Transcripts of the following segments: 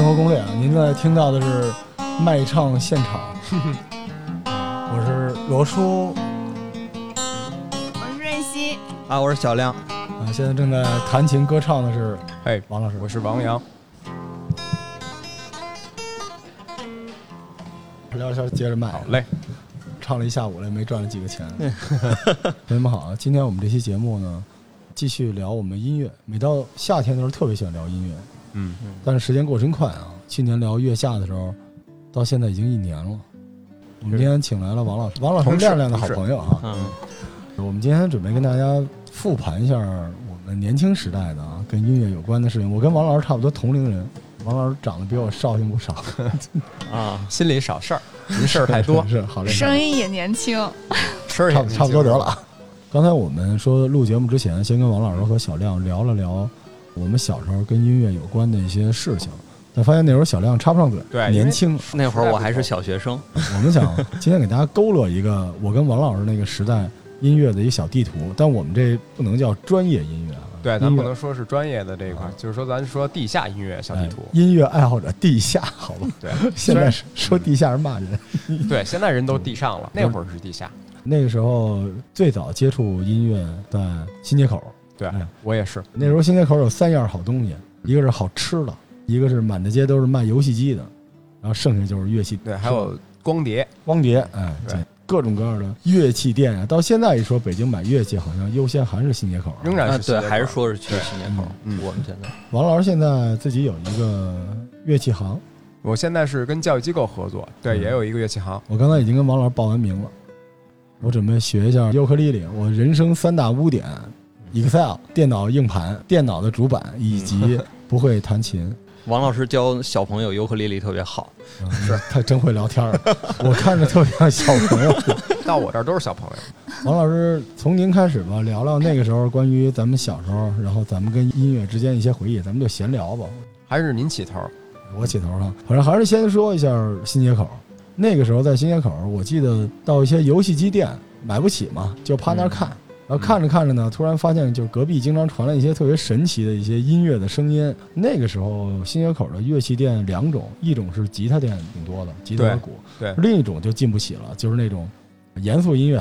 生活攻略啊！您在听到的是卖唱现场，我是罗叔我是瑞希，啊，我是小亮，啊，现在正在弹琴歌唱的是哎，王老师。我是王阳。聊天接着卖，好嘞，唱了一下午了，没赚了几个钱。同学们好，今天我们这期节目呢，继续聊我们音乐。每到夏天的时候，特别喜欢聊音乐，嗯，但是时间过真快啊！去年聊月下的时候，到现在已经一年了。我们今天请来了王老师，王老师亮亮的好朋友啊。嗯，我们今天准备跟大家复盘一下我们年轻时代的啊，跟音乐有关的事情。我跟王老师差不多同龄人，王老师长得比我绍兴不少，啊，心里少事儿，您事儿太多，是好嘞，声音也年轻，事儿也差不差不多得了。啊。刚才我们说录节目之前，先跟王老师和小亮聊了聊我们小时候跟音乐有关的一些事情，但发现那时候小亮插不上嘴，对年轻。那会儿我还是小学生，我们想今天给大家勾勒一个我跟王老师那个时代音乐的一个小地图，但我们这不能叫专业音乐啊，对，咱不能说是专业的这一块啊，就是说咱说地下音乐小地图哎。音乐爱好者地下，好吧？对，现在是说地下是骂人。对，现在人都 地上了，那会儿是地下。那个时候最早接触音乐在新街口，对哎，我也是。那时候新街口有三样好东西，一个是好吃的，一个是满大街都是卖游戏机的，然后剩下就是乐器，对，还有光碟。光碟，哎，对各种各样的乐器店啊。到现在一说北京买乐器，好像优先还是新街口仍然是新街口还是说是去新街口。嗯我们现在王老师现在自己有一个乐器行，我现在是跟教育机构合作，对，嗯也有一个乐器行。我刚才已经跟王老师报完名了，我准备学一下尤克里里。我人生三大污点：Excel、电脑硬盘、电脑的主板以及 不会弹琴。王老师教小朋友尤克里里特别好，是他真会聊天儿，我看着特别像小朋友。到我这儿都是小朋友。王老师，从您开始吧，聊聊那个时候关于咱们小时候，然后咱们跟音乐之间一些回忆，咱们就闲聊吧。还是您起头。我起头了，反正还是先说一下新街口。那个时候在新街口，我记得到一些游戏机店买不起嘛，就趴那儿看。然后看着看着呢，突然发现就隔壁经常传来一些特别神奇的一些音乐的声音。那个时候新街口的乐器店两种，一种是吉他店挺多的，吉他和鼓；对另一种就进不起了，就是那种严肃音乐，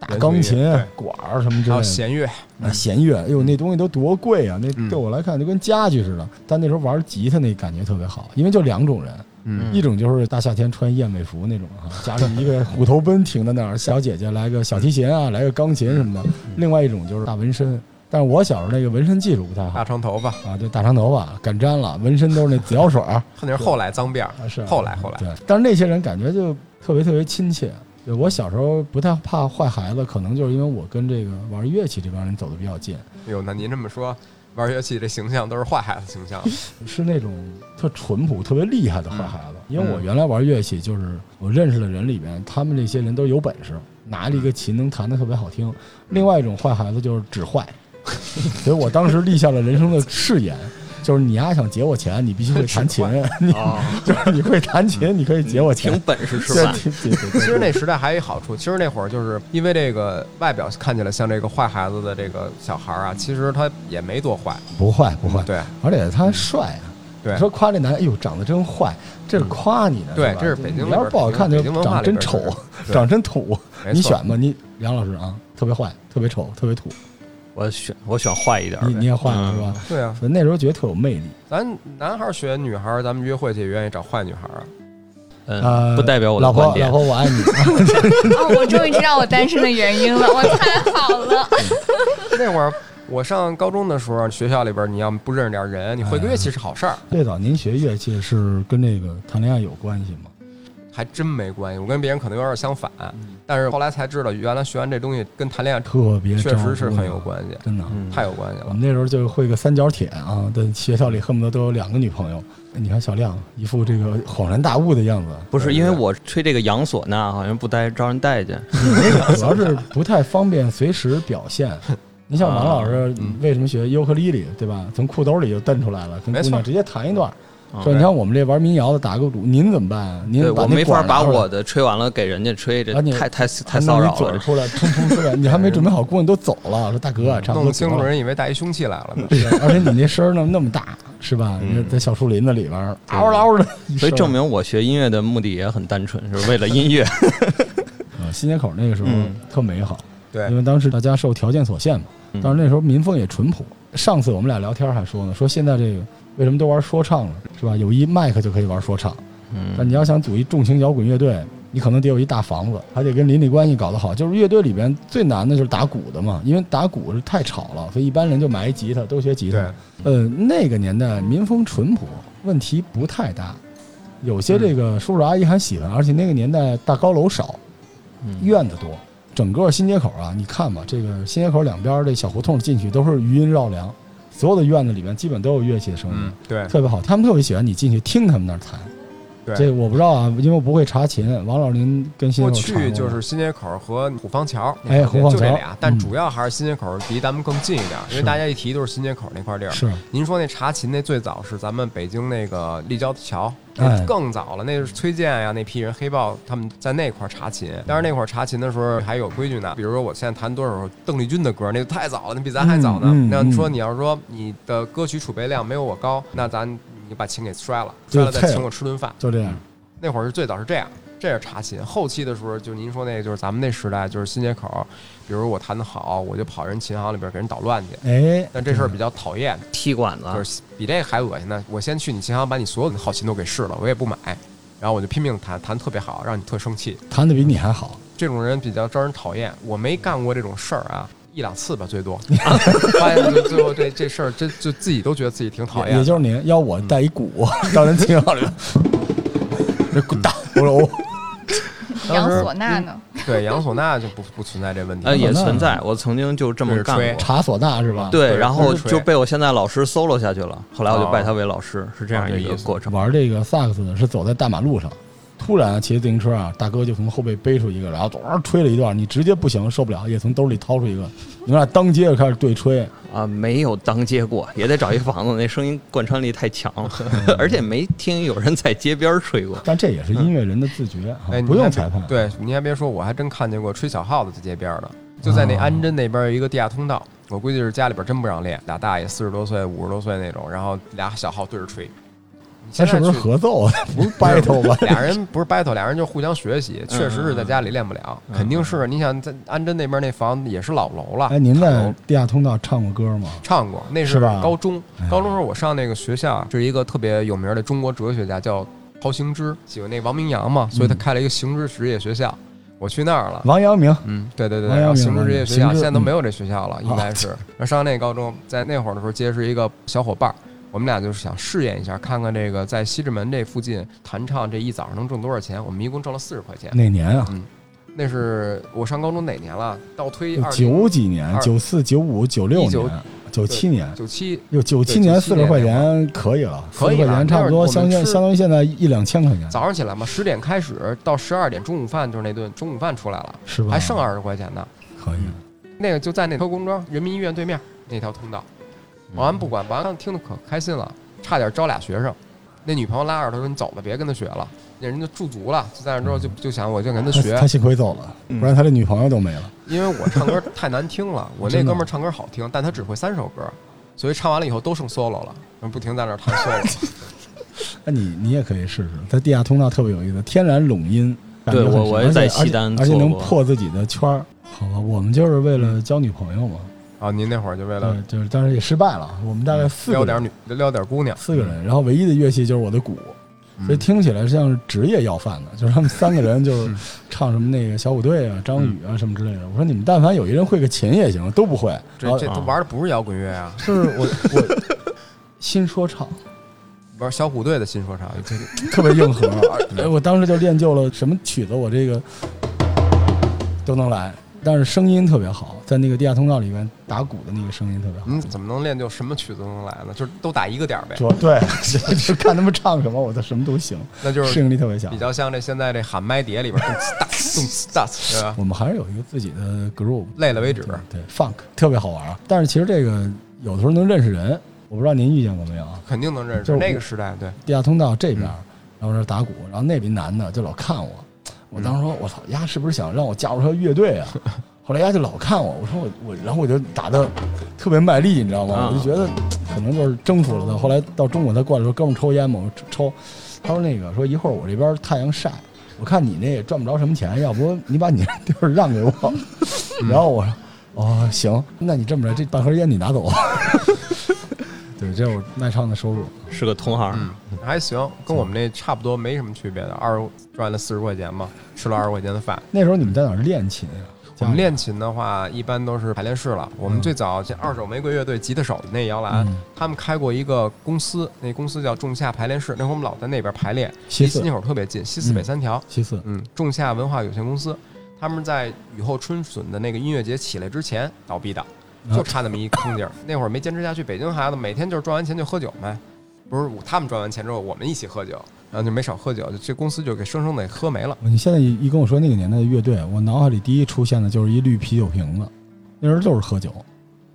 大钢琴管儿什么之还有类的。弦乐，啊，弦乐，哎呦，那东西都多贵啊！那嗯对我来看就跟家具似的。但那时候玩吉他那感觉特别好，因为就两种人，嗯一种就是大夏天穿燕尾服那种啊，家里一个虎头奔停在那儿，小姐姐来个小提琴啊，来个钢琴什么的；另外一种就是大纹身。但是我小时候那个纹身技术不太好大长头发，啊，对，大长头发敢粘了，纹身都是那紫药水儿那是后来脏辫儿，啊，是后来后来对。但是那些人感觉就特别特别亲切。对我小时候不太怕坏孩子，可能就是因为我跟这个玩乐器这帮人走的比较近。哟，那您这么说，玩乐器这形象都是坏孩子形象。是那种特淳朴、特别厉害的坏孩子。嗯因为我原来玩乐器，就是我认识的人里边，他们这些人都有本事，拿着一个琴能弹得特别好听。另外一种坏孩子就是只坏，所以我当时立下了人生的誓言，就是你丫想劫我钱，你必须会弹琴，就是你会弹琴，你可以劫我钱凭。本事吃对饭。对对对对其实那时代还有一好处，其实那会儿就是因为这个外表看起来像这个坏孩子的这个小孩啊，其实他也没多坏。不坏不坏，对而且他帅啊。对你说夸这男的，哎呦，长得真坏，这是夸你呢。对这是北京你要是不好看，就长得真丑长得真土。你选吧，你梁老师啊，特别坏，特别丑，特别土。我选我选坏一点的，你你也坏是吧？对啊，所以那时候觉得特有魅力。咱男孩儿选女孩儿，咱们约会去也愿意找坏女孩儿啊。嗯，呃，不代表我的老婆观点老。婆我爱你。哦，我终于知道我单身的原因了，我太好了。那会儿我上高中的时候，学校里边你要不认识点人，你会个乐器是好事儿，最早您学乐器是跟这个谈恋爱有关系吗？还真没关系。我跟别人可能有点相反，但是后来才知道，原来学完这东西跟谈恋爱特别确实是很有关系，真的。嗯太有关系了。我们那时候就会个三角铁啊，在学校里恨不得都有两个女朋友。你看小亮一副这个恍然大悟的样子，不是因为我吹这个洋唢呐，好像不待招人待见。主要是不太方便随时表现。你像王老师嗯为什么学尤克里里，对吧？从裤兜里就蹬出来了，跟没错姑娘直接弹一段。嗯说你看我们这玩民谣的打个赌，您怎么办啊？您我没法把我的吹完了给人家吹，这太太还太骚扰了弄一嘴。出来，冲冲出来，你还没准备好，姑娘都走了。说大哥啊，差不多弄清楚人以为带一凶器来了呢。对而且你那声儿那么那么大，是吧？嗯在小树林子里边嗷嗷的，所以证明我学音乐的目的也很单纯，是为了音乐。啊新街口那个时候嗯特美好，对因为当时大家受条件所限嘛。嗯但是那时候民风也淳朴。上次我们俩聊天还说呢，说现在这个为什么都玩说唱了，是吧？有一麦克就可以玩说唱，但嗯，你要想组一重型摇滚乐队，你可能得有一大房子，还得跟邻里关系搞得好。就是乐队里边最难的就是打鼓的嘛，因为打鼓是太吵了，所以一般人就买一吉他，都学吉他。呃，那个年代民风淳朴，问题不太大。有些这个叔叔阿姨还喜欢，而且那个年代大高楼少，嗯院子多。整个新街口啊，你看吧，这个新街口两边这小胡同进去都是余音绕梁，所有的院子里面基本都有乐器的声音，嗯，对特别好。他们特别喜欢你进去听他们那儿弹。这。我不知道啊，因为我不会查琴。王老您跟新过街口过去就是新街口和虎坊桥，哎虎坊桥就这俩，但嗯主要还是新街口离咱们更近一点，因为大家一提都是新街口那块地儿。是您说那查琴那最早是咱们北京那个立交桥，哎那更早了，那是崔健呀那批人黑豹他们在那块儿查琴。但是那会儿查琴的时候还有规矩呢，比如说我现在弹多少首邓丽君的歌，那就太早了，那比咱还早呢。嗯嗯嗯那你说你要是说你的歌曲储备量没有我高，那咱你就把琴给摔了，就摔了再请我吃顿饭。就这样。那会儿是最早是这样，这是查琴。后期的时候，就您说那个，就是咱们那时代，就是新街口，比如我弹得好，我就跑人琴行里边给人捣乱去。哎，但这事儿比较讨厌，踢馆子，就是比这个还恶心呢。我先去你琴行把你所有的好琴都给试了，我也不买，然后我就拼命弹，弹得特别好，让你特生气。弹的比你还好。这种人比较招人讨厌。我没干过这种事儿啊，一两次吧，最多。发现就最后这这事儿，真就自己都觉得自己挺讨厌的。也就是您要我带一鼓 到人琴行里边，这滚蛋！我说哦，杨唢呐呢？对杨唢呐就不不存在这问题。呃，也存在，我曾经就这么干吹过。查唢呐是吧？对，然后就被我现在老师 solo 下去了，后来我就哦拜他为老师，是这样一个过程。玩这个萨克斯的是走在大马路上，突然骑着自行车啊，大哥就从后背背出一个，然后咚吹了一段，你直接不行受不了，也从兜里掏出一个，你们俩当街就开始对吹，啊，没有当街过，也得找一房子，那声音贯穿力太强了，而且没听有人在街边吹过。但这也是音乐人的自觉啊哎，，不用裁判。对，你还别说，我还真看见过吹小号的在街边儿的，就在那哦安贞那边有一个地下通道，我估计是家里边真不让练，俩大爷四十多岁、五十多岁那种，然后俩小号对着吹。你那是不是合奏啊？不是 battle 吧？俩人不是 battle，俩人就互相学习，确实是在家里练不了，嗯肯定是。你想在安贞那边那房子也是老楼了，哎，您在地下通道唱过歌吗？唱过，那是高中。高中时候我上那个学校，是一个特别有名的中国哲学家，叫陶行知，喜欢那王明阳嘛，所以他嗯开了一个行知职业学校。我去那儿了。王阳明，嗯，对对对，王阳明然后行知职业学校现在都没有这学校了，嗯应该是。然后上那高中，在那会儿的时候结识一个小伙伴儿，我们俩就是想试验一下，看看这个在西直门这附近弹唱这一早上能挣多少钱。我们一共挣了四十块钱。哪年啊？嗯那是我上高中哪年了？倒推二九几年，二九四、九五、九六19年、九七年，九七，有九七对97年四十块钱可以了，可以了钱差不多相相当于现在一两千块钱，早上起来嘛，十点开始到十二点，中午饭就是那顿中午饭出来了，是吧？还剩二十块钱呢。可以，那个就在那特工庄人民医院对面那条通道。保安不管，保安听得可开心了，差点招俩学生。那女朋友拉着他说：“你走吧，别跟他学了。”那人就驻足了，就在那之后就就想我就跟他学他，幸亏走了，嗯不然他的女朋友都没了。因为我唱歌太难听了。我 那哥们儿唱歌好听，但他只会三首歌，所以唱完了以后都剩 solo 了，不停在那儿弹 solo。那你你也可以试试，在地下通道特别有意思，天然拢音。对我我也在西单而且能破自己的圈儿。好吧，我们就是为了交女朋友嘛，啊，您那会儿就为了对，就是当时也失败了。我们大概四个人，撩点女撩点姑娘，四个人，然后唯一的乐器就是我的鼓，嗯所以听起来像是职业要饭的，就是他们三个人就是 唱什么那个小虎队啊、张宇啊什么之类的。我说你们但凡有一人会个琴也行，都不会。然后这这都玩的不是摇滚乐啊，是我我新说唱 玩小虎队的新说唱，这个特别硬核，哎，我当时就练就了什么曲子我这个都能来，但是声音特别好，在那个地下通道里面打鼓的那个声音特别好。你怎么能练就什么曲子都能来呢？就是都打一个点儿呗，说对，就看他们唱什么，我就什么都行，那就是适应力特别强比。较像这现在这喊麦碟里边动次打动次打，对吧？我们还是有一个自己的 groove，累了为止。对 funk 特别好玩啊。但是其实这个有的时候能认识人，我不知道您遇见过没有啊？肯定能认识。就是那个时代，对，地下通道这边嗯，然后这打鼓，然后那边男的就老看我，我当时说，我操，丫是不是想让我加入他乐队啊？后来丫就老看我，我说我我，然后我就打的特别卖力，你知道吗？啊我就觉得可能就是征服了他。后来到中午他过来说：“哥们儿抽烟吗？”我说抽。他说：“那个说一会儿我这边太阳晒，我看你那也赚不着什么钱，要不你把你这地儿让给我。”然后我说：“哦，行，那你这么着，这半盒烟你拿走。”对，这是我卖唱的收入。是个同行。嗯，还行，跟我们那差不多，没什么区别的。二十赚了四十块钱嘛，吃了二十块钱的饭。那时候你们在哪儿练琴呀？我们练琴的话，一般都是排练室了。我们最早这二手玫瑰乐队吉他手的那摇篮，嗯他们开过一个公司，那公司叫仲夏排练室。那会儿我们老在那边排练，西四离新街口特别近，西四北三条。西四，嗯，仲夏文化有限公司，他们在雨后春笋的那个音乐节起来之前倒闭的，就差那么一空劲儿。那会儿没坚持下去，北京孩子每天就是赚完钱就喝酒呗，不是他们赚完钱之后，我们一起喝酒，然后就没少喝酒，这公司就给生生的喝没了。你现在一一跟我说那个年代的乐队，我脑海里第一出现的就是一绿啤酒瓶子，那时候就是喝酒，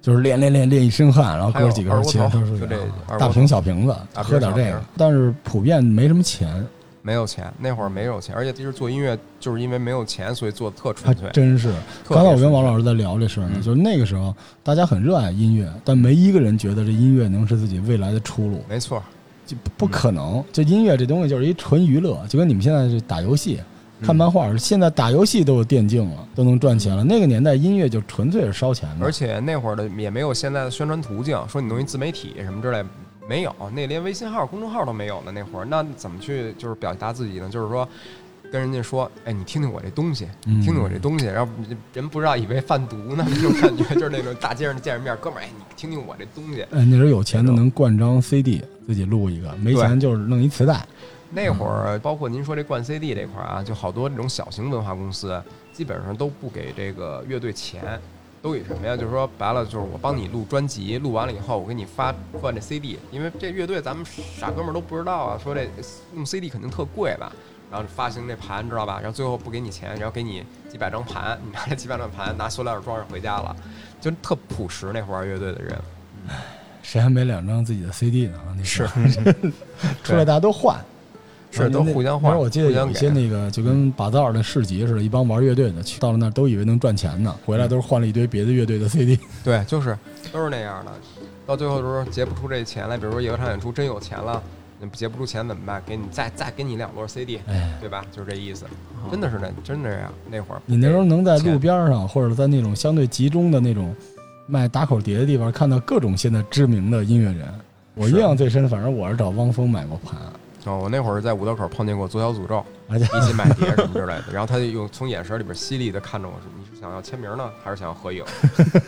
就是练练练练一身汗，然后哥几个人其实都是就这二锅头大瓶小瓶子，喝点这个，但是普遍没什么钱，没有钱，那会儿没有钱，而且其实做音乐就是因为没有钱，所以做的特纯粹。真是。刚才我跟王老师在聊这事儿呢，嗯就是那个时候大家很热爱音乐，但没一个人觉得这音乐能是自己未来的出路，没错，就不不可能。这音乐这东西就是一纯娱乐，就跟你们现在是打游戏。看漫画，现在打游戏都有电竞了，都能赚钱了。那个年代音乐就纯粹是烧钱的，而且那会儿的也没有现在的宣传途径，说你弄一自媒体什么之类，没有，那连微信号、公众号都没有呢。那会儿，那怎么去就是表达自己呢？就是说。跟人家说，哎，你听听我这东西，嗯听听我这东西，然后人不知道以为贩毒呢，那种感觉，就是那种大街上见着面，哥们儿，哎，你听听我这东西。哎，那时候有钱的能灌张 CD 自己录一个，没钱就是弄一磁带。那会儿，包括您说这灌 CD 这块儿啊，就好多这种小型文化公司，基本上都不给这个乐队钱，都以什么呀？就是说白了，就是我帮你录专辑，录完了以后，我给你发换这 CD，因为这乐队咱们傻哥们儿都不知道啊，说这用 CD 肯定特贵吧。然后发行这盘知道吧？然后最后不给你钱，然后给你几百张盘，你拿这几百张盘拿塑料袋装上回家了，就特朴实那会儿乐队的人。谁还没两张自己的 CD 呢？那是 出来大家都换，是都互相换那时候我记得有一些那个就跟把道的市集似的，一帮玩乐队的去到了那儿都以为能赚钱呢，回来都是换了一堆别的乐队的 CD。对，就是都是那样的。到最后的时候结不出这钱来，比如说有一场演出真有钱了，你结不出钱怎么办？给你再再给你两摞 CD，哎，对吧？就是这意思，真的是那真的这样。那会儿你那时候能在路边上或者在那种相对集中的那种卖打口碟的地方看到各种现在知名的音乐人。我印象最深，反正我是找汪峰买过盘，哦，我那会儿在五道口碰见过左小诅咒，一起买碟什么之类的，然后他就用从眼神里边犀利的看着我说：“你是想要签名呢，还是想要合影？”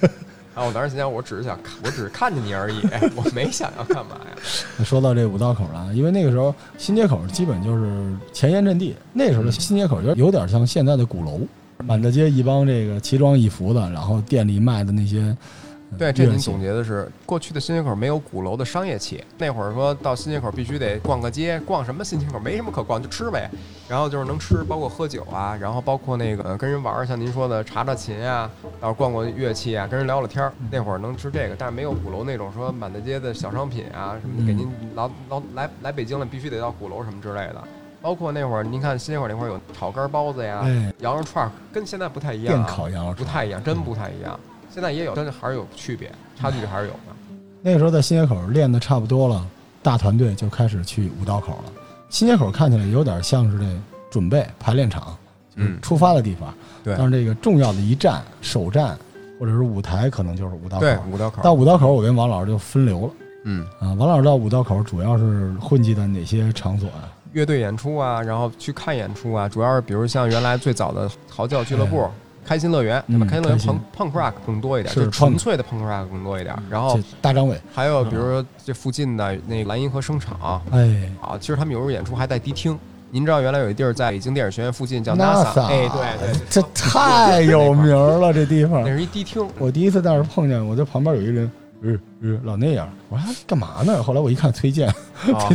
然后我当时心想，我只是想看，我只是看见你而已，我没想要干嘛呀。说到这五道口了，因为那个时候新街口基本就是前沿阵地，那时候的新街口就有点像现在的鼓楼，满大街一帮这个奇装异服的，然后店里卖的那些。呃对，这您总结的是过去的新街口没有鼓楼的商业气。那会儿说到新街口必须得逛个街，逛什么新街口没什么可逛，就吃呗。然后就是能吃，包括喝酒啊，然后包括那个呃跟人玩儿，像您说的查查琴啊，然后逛逛乐器啊，跟人聊聊天儿。那会儿能吃这个，但是没有鼓楼那种说满大街的小商品啊什么的，给您老老来来北京了必须得到鼓楼什么之类的。包括那会儿您看新街口那块儿有炒肝包子呀、哎，羊肉串儿，跟现在不太一样、电啊，烤羊肉串不太一样，真不太一样。现在也有，但是还是有区别，差距还是有的。那个时候在新街口练的差不多了，大团队就开始去五道口了。新街口看起来有点像是这准备排练场，嗯出发的地方。对但是这个重要的一站、首站或者是舞台，可能就是五道口对。，五道口。到五道口，我跟王老师就分流了嗯，啊。王老师到五道口主要是混迹在哪些场所啊？乐队演出啊，然后去看演出啊，主要是比如像原来最早的嚎叫俱乐部、开心乐园，对吧？嗯开心乐园开心朋 punk rock 更多一点，是就纯 punk 粹的 punk rock 更多一点。然后这大张伟，还有比如说这附近的那个蓝银河声场哎，啊，其实他们有时候演出还带迪厅。您知道原来有一地儿在北京电影学院附近叫 NASA，哎，对对，这太有名了，这地方那。是一迪厅。我第一次在那儿碰见，我在旁边有一人，呃呃，老那样，我说他干嘛呢？后来我一看崔健，啊，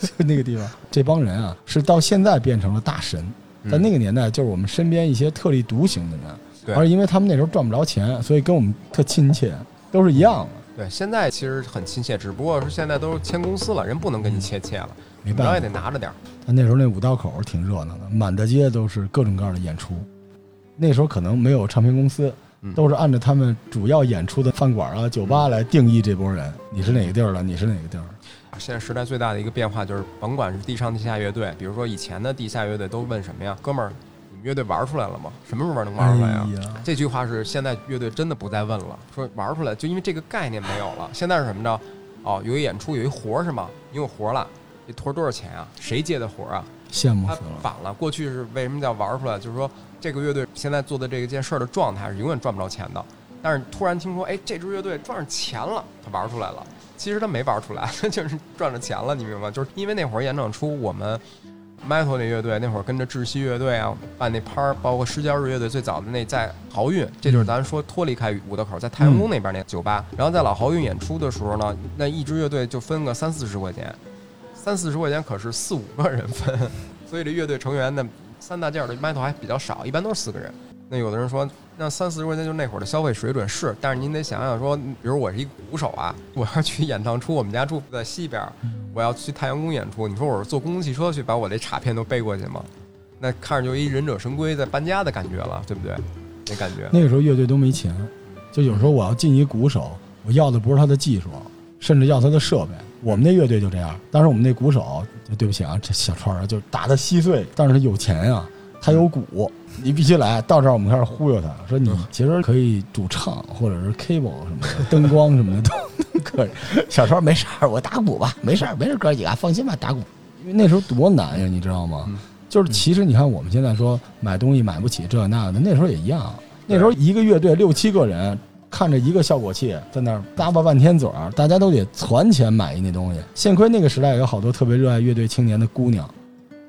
就那个地方，这帮人啊，是到现在变成了大神，在那个年代就是我们身边一些特立独行的人，对而因为他们那时候赚不着钱，所以跟我们特亲切，都是一样的，对，现在其实很亲切，只不过是现在都是签公司了，人不能跟你切切了，没你要也。得拿着点儿。但那时候那五道口挺热闹的，满大街都是各种各样的演出。那时候可能没有唱片公司，嗯都是按照他们主要演出的饭馆啊、酒吧来定义这波人，你是哪个地儿的，你是哪个地儿的。现在时代最大的一个变化就是，甭管是地上地下乐队，比如说以前的地下乐队都问什么呀，哥们儿，你们乐队玩出来了吗？什么时候能玩出来呀？哎呀，这句话是现在乐队真的不再问了，说玩出来，就因为这个概念没有了。现在是什么着？哦，有一演出，有一活儿是吗？你有活儿了，这活儿多少钱啊？谁接的活儿啊？他羡慕死了。反了，过去是为什么叫玩出来？就是说这个乐队现在做的这个件事儿的状态是永远赚不着钱的。但是突然听说，哎，这支乐队赚上钱了，他玩出来了。其实他没玩出来，就是赚着钱了，你明白吗？就是因为那会儿演唱出，我们 metal 那乐队那会儿跟着窒息乐队啊办那趴儿，包括失焦日乐队最早的那在豪运，这就是咱说脱离开五道口，在太阳宫那边那酒吧。然后在老豪运演出的时候呢，那一支乐队就分个三四十块钱，三四十块钱可是四五个人分，所以这乐队成员呢，三大件的 metal 还比较少，一般都是四个人。那有的人说，那三四十块钱就是那会儿的消费水准是，但是您得想想说，比如我是一鼓手啊，我要去演唱出，我们家住在西边，我要去太阳宫演出，你说我是坐公共汽车去把我这卡片都背过去吗？那看着就一忍者神龟在搬家的感觉了，对不对？那感觉，那个时候乐队都没钱，就有时候我要进一鼓手，我要的不是他的技术，甚至要他的设备。我们那乐队就这样，当时我们那鼓手，对不起啊，这小川啊，就打的稀碎，但是他有钱呀、他有鼓，你必须来。到这儿我们开始忽悠他，说你其实可以主唱或者是 cable 什么的，灯光什么的都 可以。小超没事儿，我打鼓吧，没事儿，没事儿，哥几个放心吧，打鼓。因为那时候多难呀，你知道吗？嗯就是其实你看我们现在说买东西买不起这那的，那时候也一样。那时候一个乐队六七个人，看着一个效果器在那儿叭叭半天嘴儿，大家都得攒钱买一那东西。幸亏那个时代有好多特别热爱乐队青年的姑娘，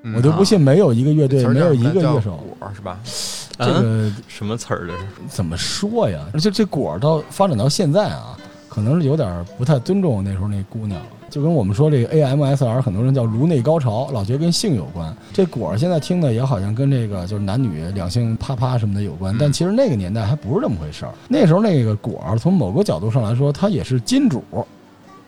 嗯我就不信没有一个乐队没有一个乐手。果是吧？这嗯，个什么词儿这是？怎么说呀？而且这果儿到发展到现在啊，可能是有点儿不太尊重那时候那姑娘了。就跟我们说这个 AMSR，很多人叫颅内高潮，老觉得跟性有关。这果儿现在听的也好像跟这个就是男女两性啪啪什么的有关，嗯但其实那个年代还不是这么回事儿。那时候那个果儿从某个角度上来说，它也是金主，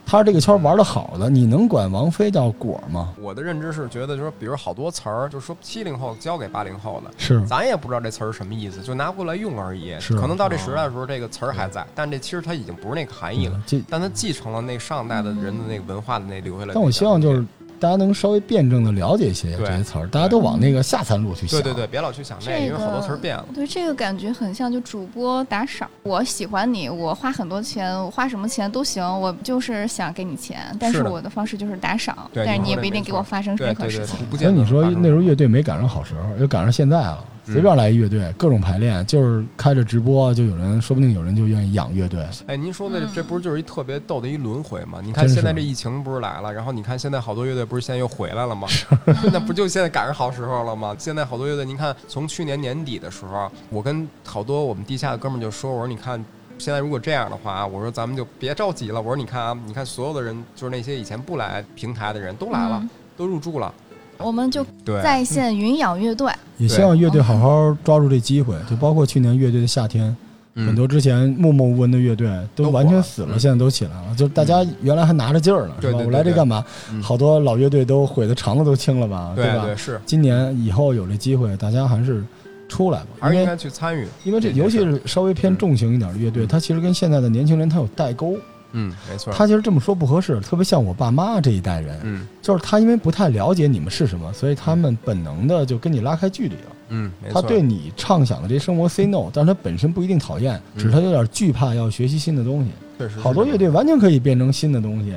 他这个圈玩的好的，你能管王菲叫果吗？我的认知是觉得，就是比如好多词儿，就是说七零后教给八零后的，是咱也不知道这词儿什么意思，就拿过来用而已。是可能到这时代的时候，这个词儿还在，但这其实它已经不是那个含义了。这但它继承了那上代的人的那个文化的那留下来。但我希望就是大家能稍微辩证的了解一些这些词儿，大家都往那个下三路去想。对对对，别老去想那个，因为好多词儿变了。对，这个感觉很像就主播打赏。我喜欢你，我花很多钱，我花什么钱都行，我就是想给你钱，但是我的方式就是打赏，对但是你也不一定给我发生任何事情。，不见得所以你说那时候乐队没赶上好时候，又赶上现在了，嗯随便来一乐队，各种排练，就是开着直播，就有人，说不定有人就愿意养乐队。哎，您说的这不是就是一特别逗的一轮回吗？你看现在这疫情不是来了，然后你看现在好多乐队不是现在又回来了吗？那不就现在赶上好时候了吗？现在好多乐队，您看从去年年底的时候，我跟好多我们地下的哥们儿就说，我说你看。现在如果这样的话啊，我说咱们就别着急了。我说你看啊，你看所有的人，就是那些以前不来平台的人都来了，嗯都入住了。我们就，在线云养乐队，也希望乐队好好抓住这机会，就包括去年乐队的夏天，嗯很多之前默默无闻的乐队都完全死了，嗯现在都起来了。就是大家原来还拿着劲儿呢，是吧？我来这干嘛？嗯好多老乐队都毁的肠子都青了吧，对吧是，今年以后有这机会，大家还是出来吧，因为还是应该去参与。因为这尤其是稍微偏重型一点的乐队，它其实跟现在的年轻人他有代沟。嗯，没错。他其实这么说不合适，特别像我爸妈这一代人，嗯就是他因为不太了解你们是什么，所以他们本能的就跟你拉开距离了。嗯，没错。他对你畅想的这些生活 say no，但是他本身不一定讨厌，只是他有点惧怕要学习新的东西。确实好多乐队完全可以变成新的东西。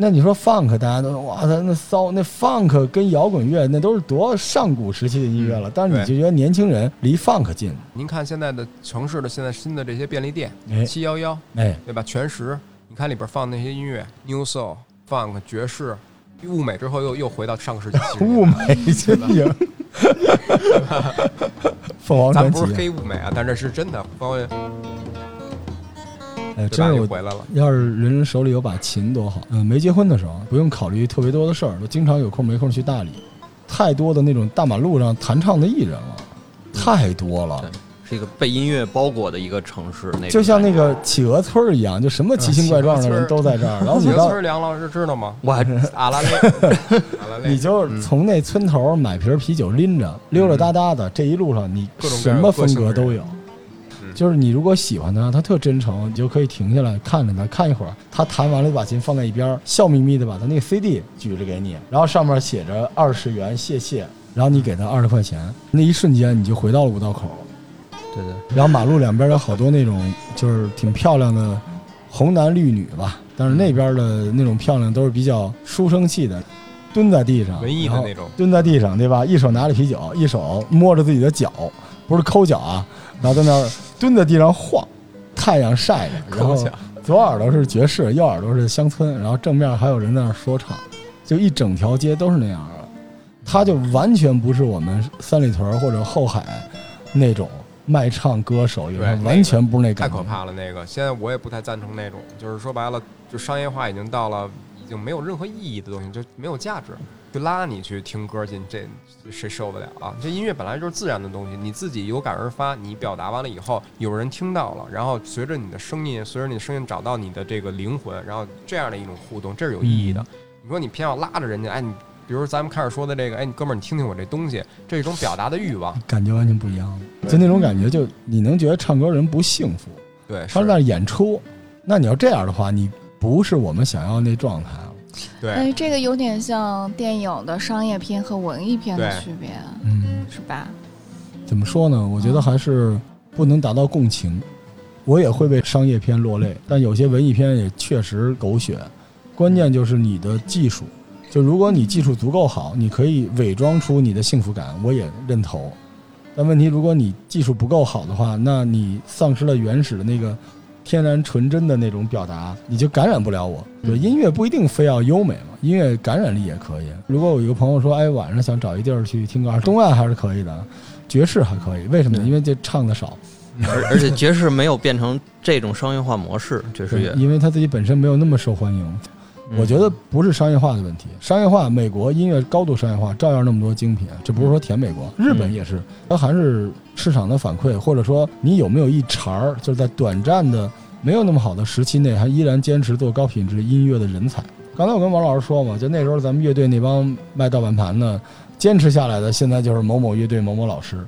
那你说 funk，大家都哇，他那骚，那 funk 跟摇滚乐那都是多上古时期的音乐了，但是你就觉得年轻人离 funk 近，您看现在的城市的现在新的这些便利店，哎七幺幺哎，对吧？全食，你看里边放那些音乐，new soul、funk、爵士，物美之后又又回到上个世纪物年代。美真赢。凤凰传奇咱不是，黑物美啊，但这是真的，包括哎，对吧？真是我回来了。要是人人手里有把琴多好。嗯，没结婚的时候不用考虑特别多的事儿，都经常有空没空去大理，太多的那种大马路上弹唱的艺人了，太多了对。是一个被音乐包裹的一个城市，那种就像那个企鹅村儿一样，就什么奇形怪状的人都在这儿，然后你到几个村梁老师知道吗？我还阿拉蕾，阿拉蕾，你就是从那村头买瓶啤酒拎着，溜溜达达的，这一路上你各种什么风格都有。嗯就是你如果喜欢他，他特真诚，你就可以停下来看着他，看一会儿。他弹完了，就把琴放在一边，笑眯眯的把他那个 CD 举着给你，然后上面写着二十元，谢谢。然后你给他二十块钱，那一瞬间你就回到了五道口。对对，然后马路两边有好多那种就是挺漂亮的红男绿女吧，但是那边的那种漂亮都是比较书生气的，蹲在地上，文艺的那种蹲在地上，对吧？一手拿着啤酒，一手摸着自己的脚，不是抠脚啊，然后在那儿蹲在地上晃，太阳晒着，然后抠脚左耳朵是爵士，右耳朵是乡村，然后正面还有人在那儿说唱，就一整条街都是那样的。它就完全不是我们三里屯或者后海那种卖唱歌手，有完全不是那太感觉。可怕了。那个现在我也不太赞成那种，就是说白了，就商业化已经到了已经没有任何意义的东西，就没有价值，就拉你去听歌去，这谁受得了啊？这音乐本来就是自然的东西，你自己有感而发，你表达完了以后，有人听到了，然后随着你的声音，随着你的声音找到你的这个灵魂，然后这样的一种互动，这是有意义的。你说你偏要拉着人家，哎，你 比如咱们开始说的这个，哎，你哥们儿，你听听我这东西，这是一种表达的欲望，感觉完全不一样，对就那种感觉，就你能觉得唱歌人不幸福，对，他是在演出。那你要这样的话，你不是我们想要那状态了。对。哎，这个有点像电影的商业片和文艺片的区别，嗯，是吧？怎么说呢？我觉得还是不能达到共情。我也会为商业片落泪，但有些文艺片也确实狗血。关键就是你的技术，就如果你技术足够好，你可以伪装出你的幸福感，我也认同。但问题，如果你技术不够好的话，那你丧失了原始的那个天然纯真的那种表达，你就感染不了我。音乐不一定非要优美嘛，音乐感染力也可以。如果我有一个朋友说，哎，晚上想找一地儿去听歌，东岸还是可以的，爵士还可以。为什么呢？因为这唱的少，而 而且爵士没有变成这种商业化模式，爵士乐。因为他自己本身没有那么受欢迎。嗯我觉得不是商业化的问题，商业化，美国音乐高度商业化，照样那么多精品，这不是说舔美国，日本也是，它还是市场的反馈，或者说你有没有一茬儿，就是在短暂的没有那么好的时期内，还依然坚持做高品质音乐的人才。刚才我跟王老师说嘛，就那时候咱们乐队那帮卖盗版盘的，坚持下来的，现在就是某某乐队某某老师，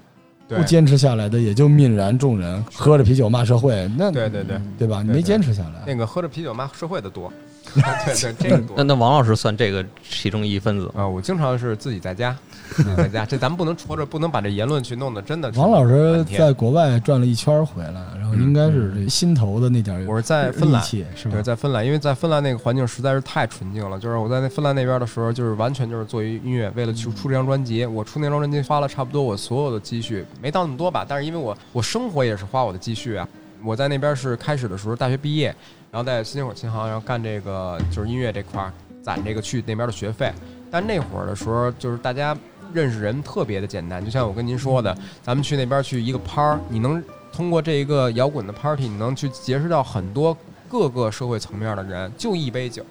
不坚持下来的也就泯然众人，喝着啤酒骂社会，那对对对，对吧？你没坚持下来，那个喝着啤酒骂社会的多，对对，这个多那。那王老师算这个其中一分子吗？啊，我经常是自己在家，自 己在家，这咱们不能戳着，不能把这言论去弄得真的。王老师在国外转了一圈回来，然后应该是这心头的那点儿我是在芬兰是吧对，？在芬兰，因为在芬兰那个环境实在是太纯净了。就是我在那芬兰那边的时候，就是完全就是做一音乐，为了去出这张专辑，我出那张专辑花了差不多我所有的积蓄，没到那么多吧，但是因为我我生活也是花我的积蓄啊。我在那边是开始的时候大学毕业，然后在新街口琴行，然后干这个就是音乐这块儿，攒这个去那边的学费。但那会儿的时候，就是大家认识人特别的简单，就像我跟您说的，咱们去那边去一个趴儿，你能通过这一个摇滚的 party，你能去结识到很多各个社会层面的人，就一杯酒，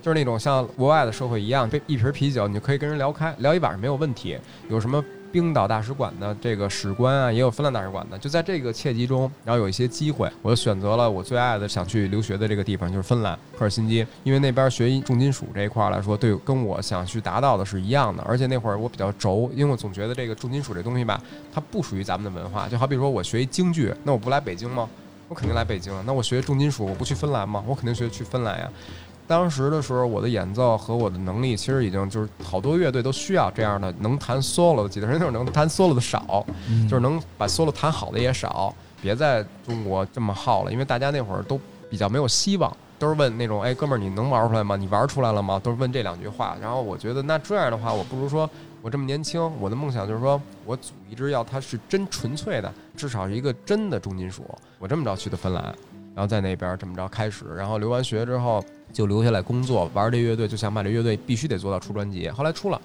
就是那种像国外的社会一样，一瓶啤酒，你就可以跟人聊开，聊一晚上没有问题。有什么冰岛大使馆的这个使官啊，也有芬兰大使馆的，就在这个契机中，然后有一些机会，我就选择了我最爱的想去留学的这个地方，就是芬兰赫尔辛基，因为那边学重金属这一块来说，对跟我想去达到的是一样的，而且那会儿我比较轴，因为我总觉得这个重金属这东西吧，它不属于咱们的文化，就好比说我学一京剧，那我不来北京吗？我肯定来北京啊。那我学重金属，我不去芬兰吗？我肯定学去芬兰呀。当时的时候，我的演奏和我的能力其实已经就是好多乐队都需要这样的能弹 solo 的吉他人，就是能弹 solo 的少，嗯就是能把 solo 弹好的也少。别在中国这么耗了，因为大家那会儿都比较没有希望，都是问那种哎哥们儿你能玩出来吗？你玩出来了吗？都是问这两句话。然后我觉得那这样的话，我不如说我这么年轻，我的梦想就是说我组一支要它是真纯粹的，至少是一个真的重金属。我这么着去的芬兰，然后在那边这么着开始，然后留完学之后就留下来工作，玩这乐队，就想把这乐队必须得做到出专辑。后来出了。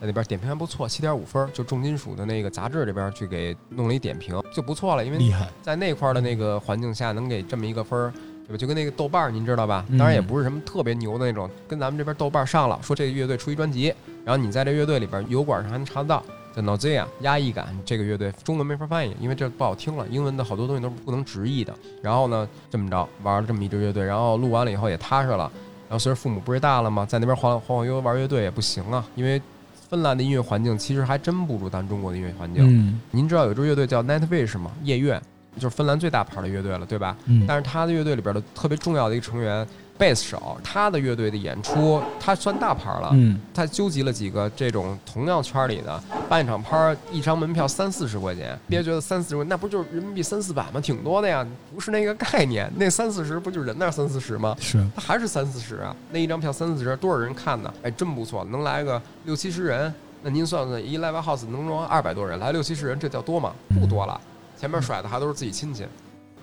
在那边点评还不错，七点五分儿，就重金属的那个杂志这边去给弄了一点评，就不错了。因为厉害，在那块儿的那个环境下，能给这么一个分儿，对吧？就跟那个豆瓣儿，您知道吧？嗯当然也不是什么特别牛的那种，跟咱们这边豆瓣儿上了，说这个乐队出一专辑，然后你在这乐队里边油管上还能查得到，叫 Nausea 压抑感，这个乐队中文没法翻译，因为这不好听了，英文的好多东西都是不能直译的。然后呢，这么着玩了这么一支乐队，然后录完了以后也踏实了。然后随着父母不是大了吗？在那边晃晃晃悠悠玩乐队也不行啊，因为芬兰的音乐环境其实还真不如咱中国的音乐环境。嗯，您知道有支乐队叫 Nightwish 吗？夜愿，就是芬兰最大牌的乐队了，对吧？嗯，但是他的乐队里边的特别重要的一个成员，贝斯手，他的乐队的演出，他算大牌了。嗯，他纠集了几个这种同样圈里的，办一场拍儿，一张门票三四十块钱，别觉得三四十块，那不就是人民币三四百吗？挺多的呀，不是那个概念。那三四十不就是人那三四十吗？是他还是三四十啊，那一张票三四十，多少人看呢？哎，真不错，能来个六七十人。那您算算，一 live house 能装二百多人，来六七十人，这叫多吗？不多了。前面甩的还都是自己亲戚。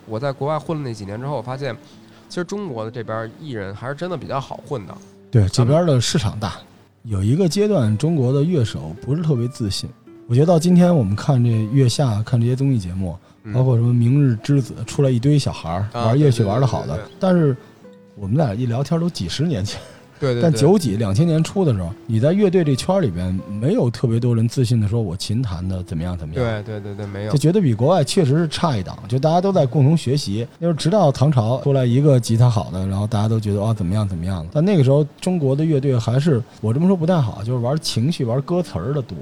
我在国外混了那几年之后，我发现，其实中国的这边艺人还是真的比较好混的。对这边的市场大。有一个阶段，中国的乐手不是特别自信。我觉得到今天，我们看这月下看这些综艺节目，嗯包括什么《明日之子》，出来一堆小孩儿啊玩乐器对对玩的好的但是我们俩一聊天都几十年前，对对对，但九几两千年初的时候，你在乐队这圈里边没有特别多人自信的说，我琴弹的怎么样怎么样，对对对对没有就，觉得比国外确实是差一档，就大家都在共同学习。就是直到唐朝出来一个吉他好的，然后大家都觉得啊怎么样怎么样。但那个时候中国的乐队还是我这么说不太好，就是玩情绪、玩歌词儿的多，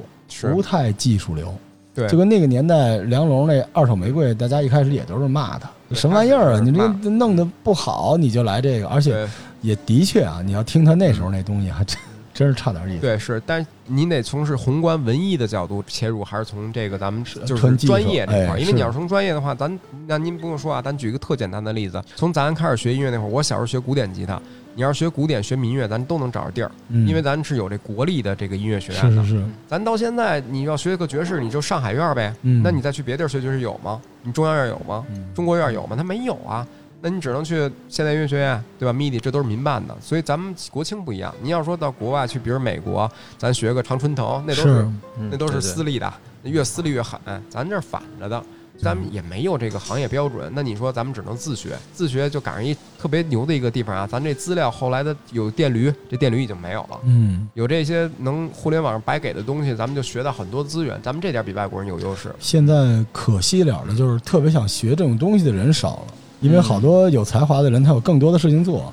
不太技术流。对就跟那个年代梁龙那二手玫瑰，大家一开始也都是骂他，什么玩意儿啊？你这弄得不好，你就来这个，而且对也的确啊，你要听他那时候那东西，还真真是差点意思。对是，但是您得从是宏观文艺的角度切入，还是从这个咱们就是专业这块儿？因为你要是从专业的话，咱那您不用说啊，咱举一个特简单的例子，从咱开始学音乐那会儿，我小时候学古典吉他，你要是学古典学民乐，咱都能找着地儿，嗯，因为咱是有这国立的这个音乐学院的。是是是，咱到现在你要学个爵士，你就上海院呗，嗯，那你再去别地儿学爵士有吗？你中央院有吗？嗯中国院有吗？他没有啊。那你只能去现代音乐学院，对吧？MIDI 这都是民办的，所以咱们国情不一样。你要说到国外去，比如美国，咱学个常春藤，那都是是那都是私立。立的，越私立越狠。咱这儿反着的，咱们也没有这个行业标准。那你说咱们只能自学，自学就赶上一特别牛的一个地方啊！咱这资料后来的有电驴，这电驴已经没有了。嗯。有这些能互联网上白给的东西，咱们就学到很多资源，咱们这点比外国人有优势。现在可惜了的就是特别想学这种东西的人少了，因为好多有才华的人他有更多的事情做，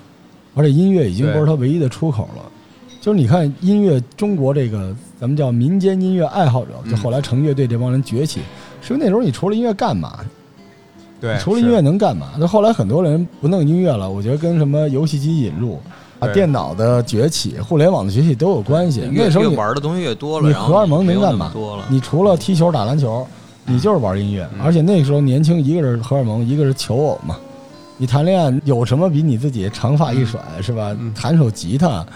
而且音乐已经不是他唯一的出口了。就是你看音乐，中国这个咱们叫民间音乐爱好者，就嗯后来成乐队这帮人崛起，是因为那时候你除了音乐干嘛？对，除了音乐能干嘛？那后来很多人不弄音乐了，我觉得跟什么游戏机引入啊、电脑的崛起、互联网的崛起都有关系。那时候你玩的东西越多了，你荷尔蒙能干嘛。你除了踢球、打篮球，你就是玩音乐。嗯而且那个时候年轻，一个是荷尔蒙，一个是求偶嘛。你谈恋爱有什么比你自己长发一甩、是吧嗯？弹首吉他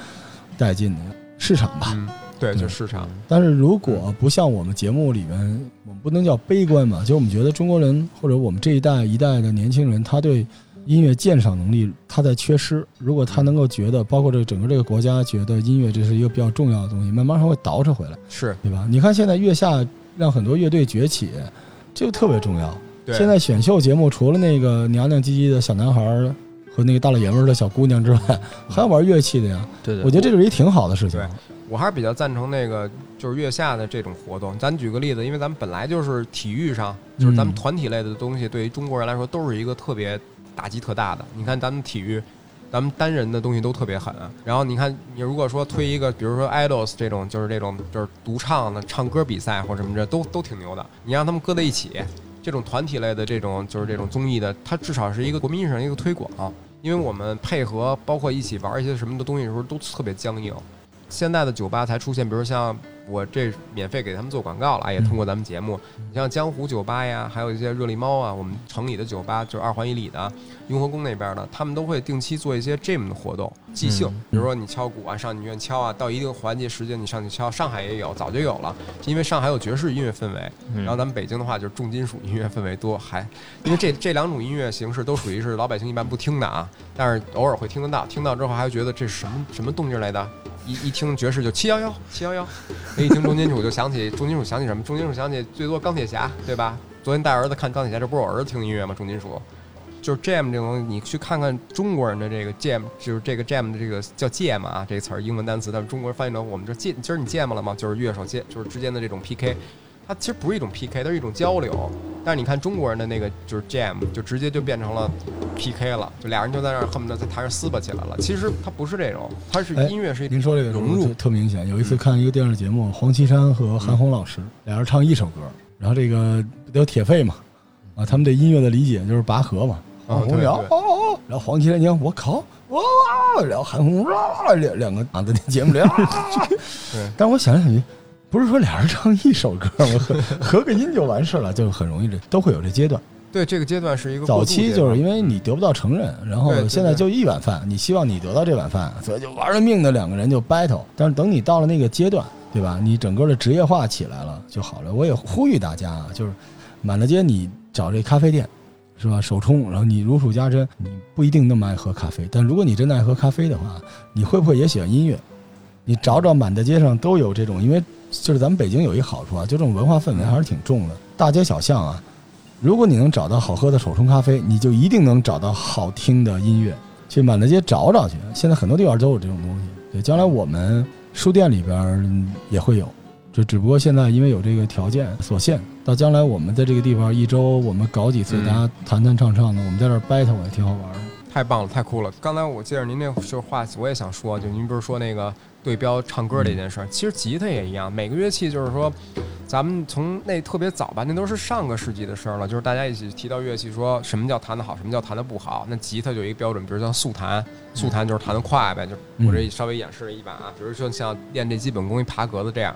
带劲的市场吧。嗯，对，对就市场。但是如果不像我们节目里面，我们不能叫悲观嘛，就我们觉得中国人或者我们这一代一代的年轻人，他对音乐鉴赏能力他在缺失。如果他能够觉得，包括这个整个这个国家觉得音乐这是一个比较重要的东西，慢慢还会倒饬回来。是，对吧？你看现在月下让很多乐队崛起，这个特别重要。现在选秀节目除了那个娘娘唧唧的小男孩儿和那个大老爷们儿的小姑娘之外，还有玩乐器的呀。对对，我觉得这是一挺好的事情。对我还是比较赞成那个就是月下的这种活动。咱举个例子，因为咱们本来就是体育上，就是咱们嗯团体类的东西，对于中国人来说都是一个特别打击特大的。你看咱们体育。咱们单人的东西都特别狠，然后你看，你如果说推一个，比如说 idols 这种，就是这种就是独唱的唱歌比赛或什么的，都都挺牛的。你让他们搁在一起，这种团体类的这种就是这种综艺的，它至少是一个国民意识上一个推广，因为我们配合包括一起玩一些什么的东西的时候都特别僵硬。现在的酒吧才出现，比如像我这免费给他们做广告了，也通过咱们节目。你像江湖酒吧呀，还有一些热力猫啊，我们城里的酒吧，就是二环以里的雍和宫那边的，他们都会定期做一些 gym 的活动，即兴。嗯比如说你敲鼓啊，上你院敲啊，到一定环节时间你上去敲。上海也有，早就有了，因为上海有爵士音乐氛围。嗯然后咱们北京的话就是重金属音乐氛围多，还因为这这两种音乐形式都属于是老百姓一般不听的啊，但是偶尔会听得到，听到之后还会觉得这是什么什么动静来的，一一听爵士就七幺幺七幺幺，一听重金属就想起重金属想起什么？重金属想起最多钢铁侠，对吧？昨天带儿子看钢铁侠，这不是我儿子听的音乐吗？重金属。就是 jam 这种东西，你去看看中国人的这个 jam，就是这个 jam 的这个叫 jam 啊，这个词儿英文单词，但是中国人翻译成我们这 jam，今儿你 jam 了吗？就是乐手 jam，就是之间的这种 PK，它其实不是一种 PK，它是一种交流。但是你看中国人的那个就是 jam，就直接就变成了 PK 了，就俩人就在那儿恨不得在台上撕巴起来了。其实他不是这种，他是哎音乐是一您说这个融入特特明显。有一次看一个电视节目，黄绮珊和韩红老师俩人唱一首歌，然后这个不得有铁肺嘛，啊，他们对音乐的理解就是拔河嘛，哦黄红苗对对哦，然后黄麒麟，我靠，哇，然后韩红哇，两两个啊在那节目里，啊 对但我想来想去，不是说俩人唱一首歌吗？合合个音就完事了，就很容易这都会有这阶段。对，这个阶段是一个早期就是因为你得不到承认，然后现在就一碗饭，你希望你得到这碗饭，所以就玩了命的两个人就 battle。但是等你到了那个阶段，对吧？你整个的职业化起来了就好了。我也呼吁大家啊，就是满大街你找这咖啡店，是吧？手冲，然后你如数家珍，你不一定那么爱喝咖啡，但如果你真的爱喝咖啡的话，你会不会也喜欢音乐？你找找满大街上都有这种，因为就是咱们北京有一好处啊，就这种文化氛围还是挺重的，大街小巷啊。如果你能找到好喝的手冲咖啡，你就一定能找到好听的音乐。去满大街找找去，现在很多地方都有这种东西。对，将来我们书店里边也会有，就只不过现在因为有这个条件所限，到将来我们在这个地方一周我们搞几次，嗯大家弹弹唱唱的，我们在这儿 battle 也挺好玩的。太棒了，太酷了！刚才我接着您那就是话，我也想说，就您不是说那个对标唱歌这件事儿，其实吉他也一样，每个乐器就是说，咱们从那特别早吧，那都是上个世纪的事儿了，就是大家一起提到乐器，说什么叫弹得好，什么叫弹得不好。那吉他就一个标准，比如像速弹，速弹就是弹得快呗，就我这稍微演示了一把啊，比如说像练这基本功一爬格子这样。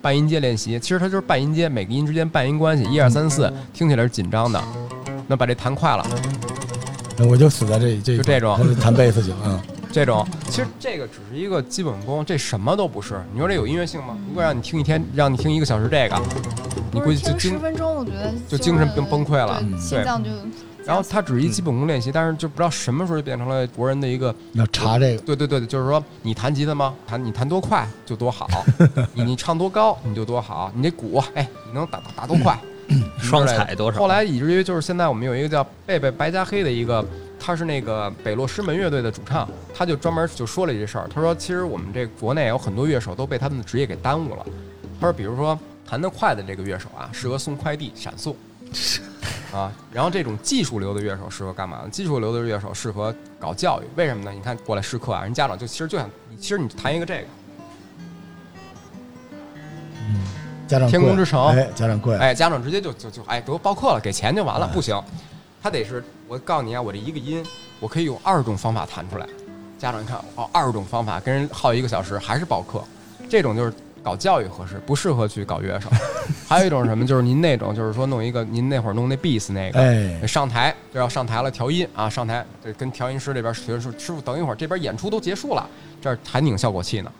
半音阶练习，其实它就是半音阶，每个音之间半音关系，一二三四，听起来是紧张的。那把这弹快了，那我就死在这这就这种种弹贝斯去了。嗯，这种其实这个只是一个基本功，这什么都不是。你说这有音乐性吗？如果让你听一天，让你听一个小时这个，你估计就精。分钟，我觉得就精神崩崩溃了心脏就。然后它只是一基本功练习，但是就不知道什么时候就变成了国人的一个，要查这个。对对对，就是说你弹吉他吗？弹你弹多快就多好，你你唱多高你就多好，你这鼓哎你能打打打多快，双踩多少？后来以至于就是现在我们有一个叫贝贝白加黑的一个，他是那个北洛师门乐队的主唱，他就专门就说了这事儿。他说，其实我们这国内有很多乐手都被他们的职业给耽误了。他说，比如说弹得快的这个乐手啊，适合送快递闪送。啊，然后这种技术流的乐手适合干嘛呢？技术流的乐手适合搞教育，为什么呢？你看过来试课啊，人家长就其实就想，其实你弹一个这个，家长天空之城哎，家长跪，哎，家长直接就就就哎得报课了，给钱就完了，不行，他得是我告诉你啊，我这一个音我可以用二十种方法弹出来。家长一看哦，二十种方法跟人耗一个小时还是报课，这种就是搞教育合适，不适合去搞乐手。还有一种是什么，就是您那种就是说弄一个您那会儿弄那 beats 那个。哎，上台就要上台了，调音啊，上台跟调音师这边学说，师傅等一会儿，这边演出都结束了，这儿还拧效果器呢。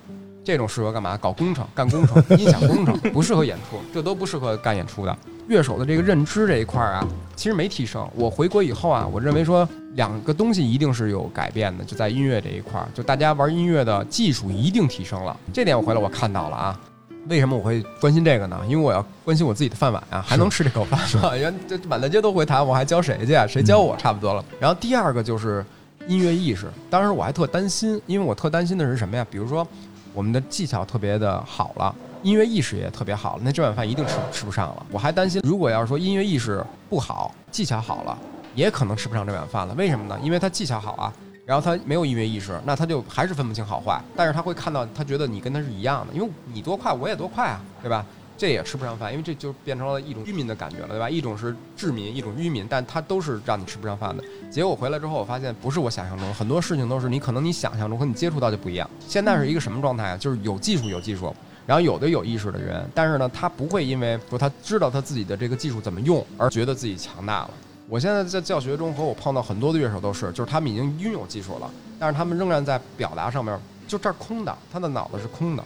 这种适合干嘛？搞工程，干工程，音响工程，不适合演出，这都不适合干演出的。乐手的这个认知这一块儿啊，其实没提升。我回国以后啊，我认为说两个东西一定是有改变的，就在音乐这一块儿，就大家玩音乐的技术一定提升了。这点我回来我看到了啊。为什么我会关心这个呢？因为我要关心我自己的饭碗啊，还能吃这口饭吗？原这满大街都会弹，我还教谁去啊？谁教我差不多了。然后第二个就是音乐意识，当时我还特担心，因为我特担心的是什么呀？比如说我们的技巧特别的好了，音乐意识也特别好了，那这碗饭一定吃吃不上了。我还担心，如果要是说音乐意识不好，技巧好了，也可能吃不上这碗饭了。为什么呢？因为他技巧好啊。然后他没有音乐意识，那他就还是分不清好坏。但是他会看到，他觉得你跟他是一样的，因为你多快，我也多快啊，对吧？这也吃不上饭，因为这就变成了一种愚民的感觉了，对吧？一种是治民，一种愚民，但他都是让你吃不上饭的。结果回来之后，我发现不是我想象中，很多事情都是你可能你想象中和你接触到就不一样。现在是一个什么状态啊？就是有技术有技术，然后有的有意识的人，但是呢，他不会因为说他知道他自己的这个技术怎么用而觉得自己强大了。我现在在教学中和我碰到很多的乐手都是，就是他们已经拥有技术了，但是他们仍然在表达上面就这儿空的，他的脑子是空的。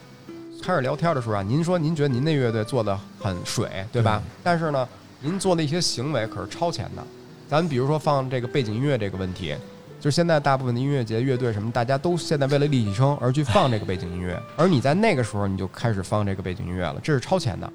开始聊天的时候啊，您说您觉得您那乐队做的很水，对吧？但是呢，您做的一些行为可是超前的。咱比如说放这个背景音乐这个问题，就是现在大部分的音乐节、乐队什么，大家都现在为了立体声而去放这个背景音乐，而你在那个时候你就开始放这个背景音乐了，这是超前的。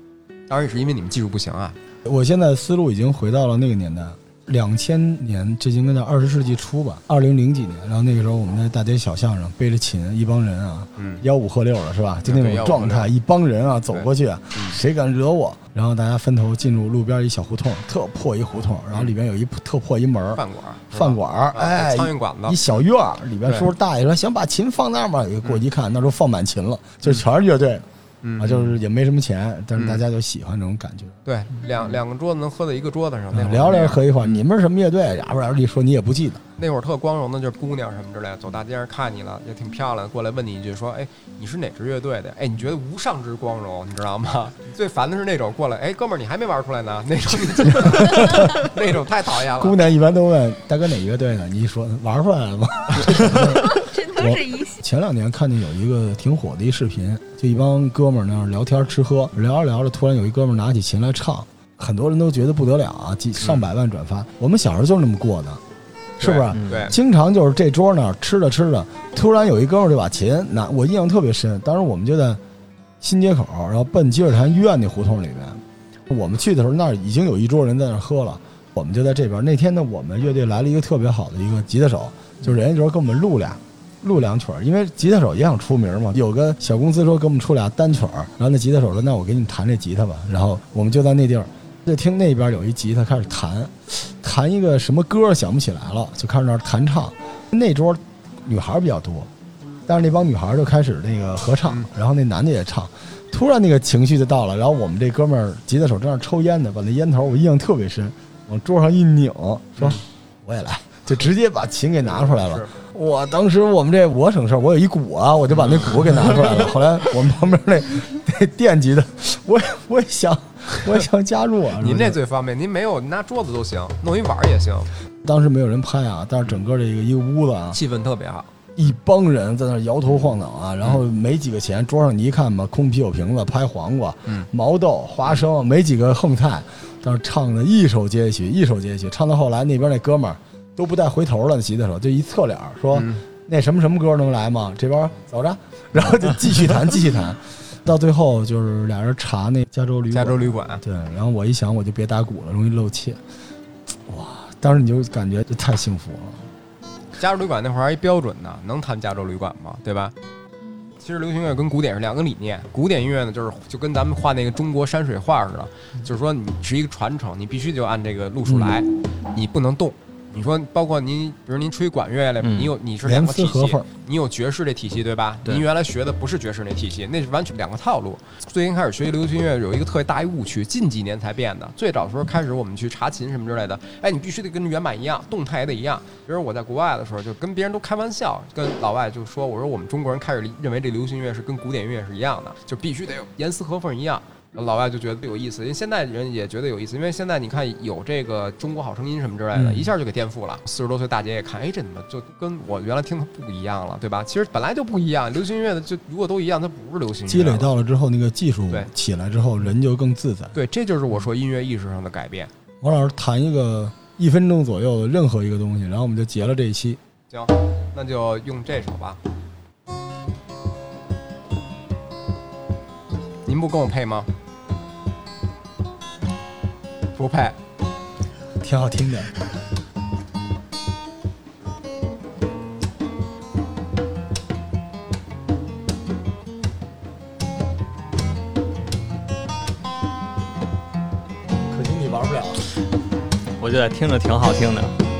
当然也是因为你们技术不行啊。我现在思路已经回到了那个年代，两千年，这应该在二十世纪初吧，二零零几年。然后那个时候我们在大街小巷上背着琴，一帮人啊，嗯，吆五喝六的是吧？就那种状态，一帮人啊走过去谁敢惹我？然后大家分头进入路边一小胡同，特破一胡同，然后里边有一特破一门儿，饭馆儿，饭馆哎，苍蝇馆子一小院儿里边对叔叔大爷说想把琴放那儿吗？过去一看，那时候放满琴了，就全是乐队。嗯啊，就是也没什么钱，但是嗯大家就喜欢这种感觉。对，两两个桌子能喝在一个桌子上，那会儿啊聊聊是喝一块儿，你们是什么乐队？然后然后一说你也不记得，那会儿特光荣的，就是姑娘什么之类的，走大街上看你了，也挺漂亮，过来问你一句说，哎，你是哪支乐队的？哎，你觉得无上之光荣，你知道吗？最烦的是那种过来，哎，哥们儿，你还没玩出来呢，那种 那种太讨厌了。姑娘一般都问大哥哪乐队呢，你一说玩出来了吗？这都是一些。前两年看见有一个挺火的一视频，就一帮哥们儿那儿聊天吃喝，聊着聊着，突然有一哥们儿拿起琴来唱，很多人都觉得不得了啊，几上百万转发。我们小时候就是那么过的，是不是？嗯对，经常就是这桌那儿吃着吃着，突然有一哥们儿就把琴拿，我印象特别深。当时我们就在新街口，然后奔积水潭医院那胡同里面。我们去的时候，那儿已经有一桌人在那儿喝了，我们就在这边。那天呢，我们乐队来了一个特别好的一个吉他手，就是人家就是给我们录俩。录两曲儿，因为吉他手也想出名嘛。有个小公司说给我们出俩单曲儿，然后那吉他手说：“那我给你弹这吉他吧。”然后我们就在那地儿，就听那边有一吉他开始弹，弹一个什么歌想不起来了，就开始那儿弹唱。那桌女孩儿比较多，但是那帮女孩儿就开始那个合唱，然后那男的也唱。突然那个情绪就到了，然后我们这哥们儿吉他手正那儿抽烟呢，把那烟头我印象特别深，往桌上一拧，说：“我也来。”就直接把琴给拿出来了是。我当时我们这我省事儿，我有一鼓啊，我就把那鼓给拿出来了。后来我们旁边那那电吉的，我也我也想 我也想加入啊。您这最方便，您没有拿桌子都行，弄一碗儿也行，当时没有人拍啊，但是整个这个一个屋子啊，气氛特别好。一帮人在那摇头晃脑啊，然后没几个钱，桌上你一看吧，空啤酒瓶子、拍黄瓜、嗯毛豆、花生，没几个横菜，但是唱的一首接一曲，一首接一曲，唱到后来那边那哥们儿都不带回头了，吉他手就一侧脸说、嗯那什么什么歌能来吗？这边走着，然后就继续弹，继续弹，到最后就是俩人查那加州旅馆加州旅馆，对，然后我一想我就别打鼓了，容易漏气，哇，当时你就感觉这太幸福了。加州旅馆那会儿还一标准呢，能弹加州旅馆吗？对吧？其实流行乐跟古典是两个理念。古典音乐呢，就是就跟咱们画那个中国山水画似的，就是说你是一个传承，你必须就按这个路数来，你不能动。你说，包括您，比如您吹管乐来，嗯你有你是两个体系丝合缝，你有爵士这体系，对吧？对您原来学的不是爵士那体系，那是完全两个套路。最近开始学习流行音乐有一个特别大一误区，近几年才变的。最早的时候开始我们去查琴什么之类的，哎，你必须得跟原版一样，动态也得一样。比如我在国外的时候，就跟别人都开玩笑，跟老外就说，我说我们中国人开始认为这流行音乐是跟古典音乐是一样的，就必须得有严丝合缝一样。老外就觉得有意思，因为现在人也觉得有意思，因为现在你看有这个中国好声音什么之类的，嗯一下就给颠覆了。四十多岁大姐也看，哎，这怎么就跟我原来听的不一样了，对吧？其实本来就不一样，流行音乐的就如果都一样，它不是流行音乐积累到了之后，那个技术对起来之后，人就更自在。对，这就是我说音乐意识上的改变。王老师谈一个一分钟左右的任何一个东西，然后我们就结了这一期。行，那就用这首吧。您不跟我配吗？不配。挺好听的。可惜你玩不了。我觉得听着挺好听的。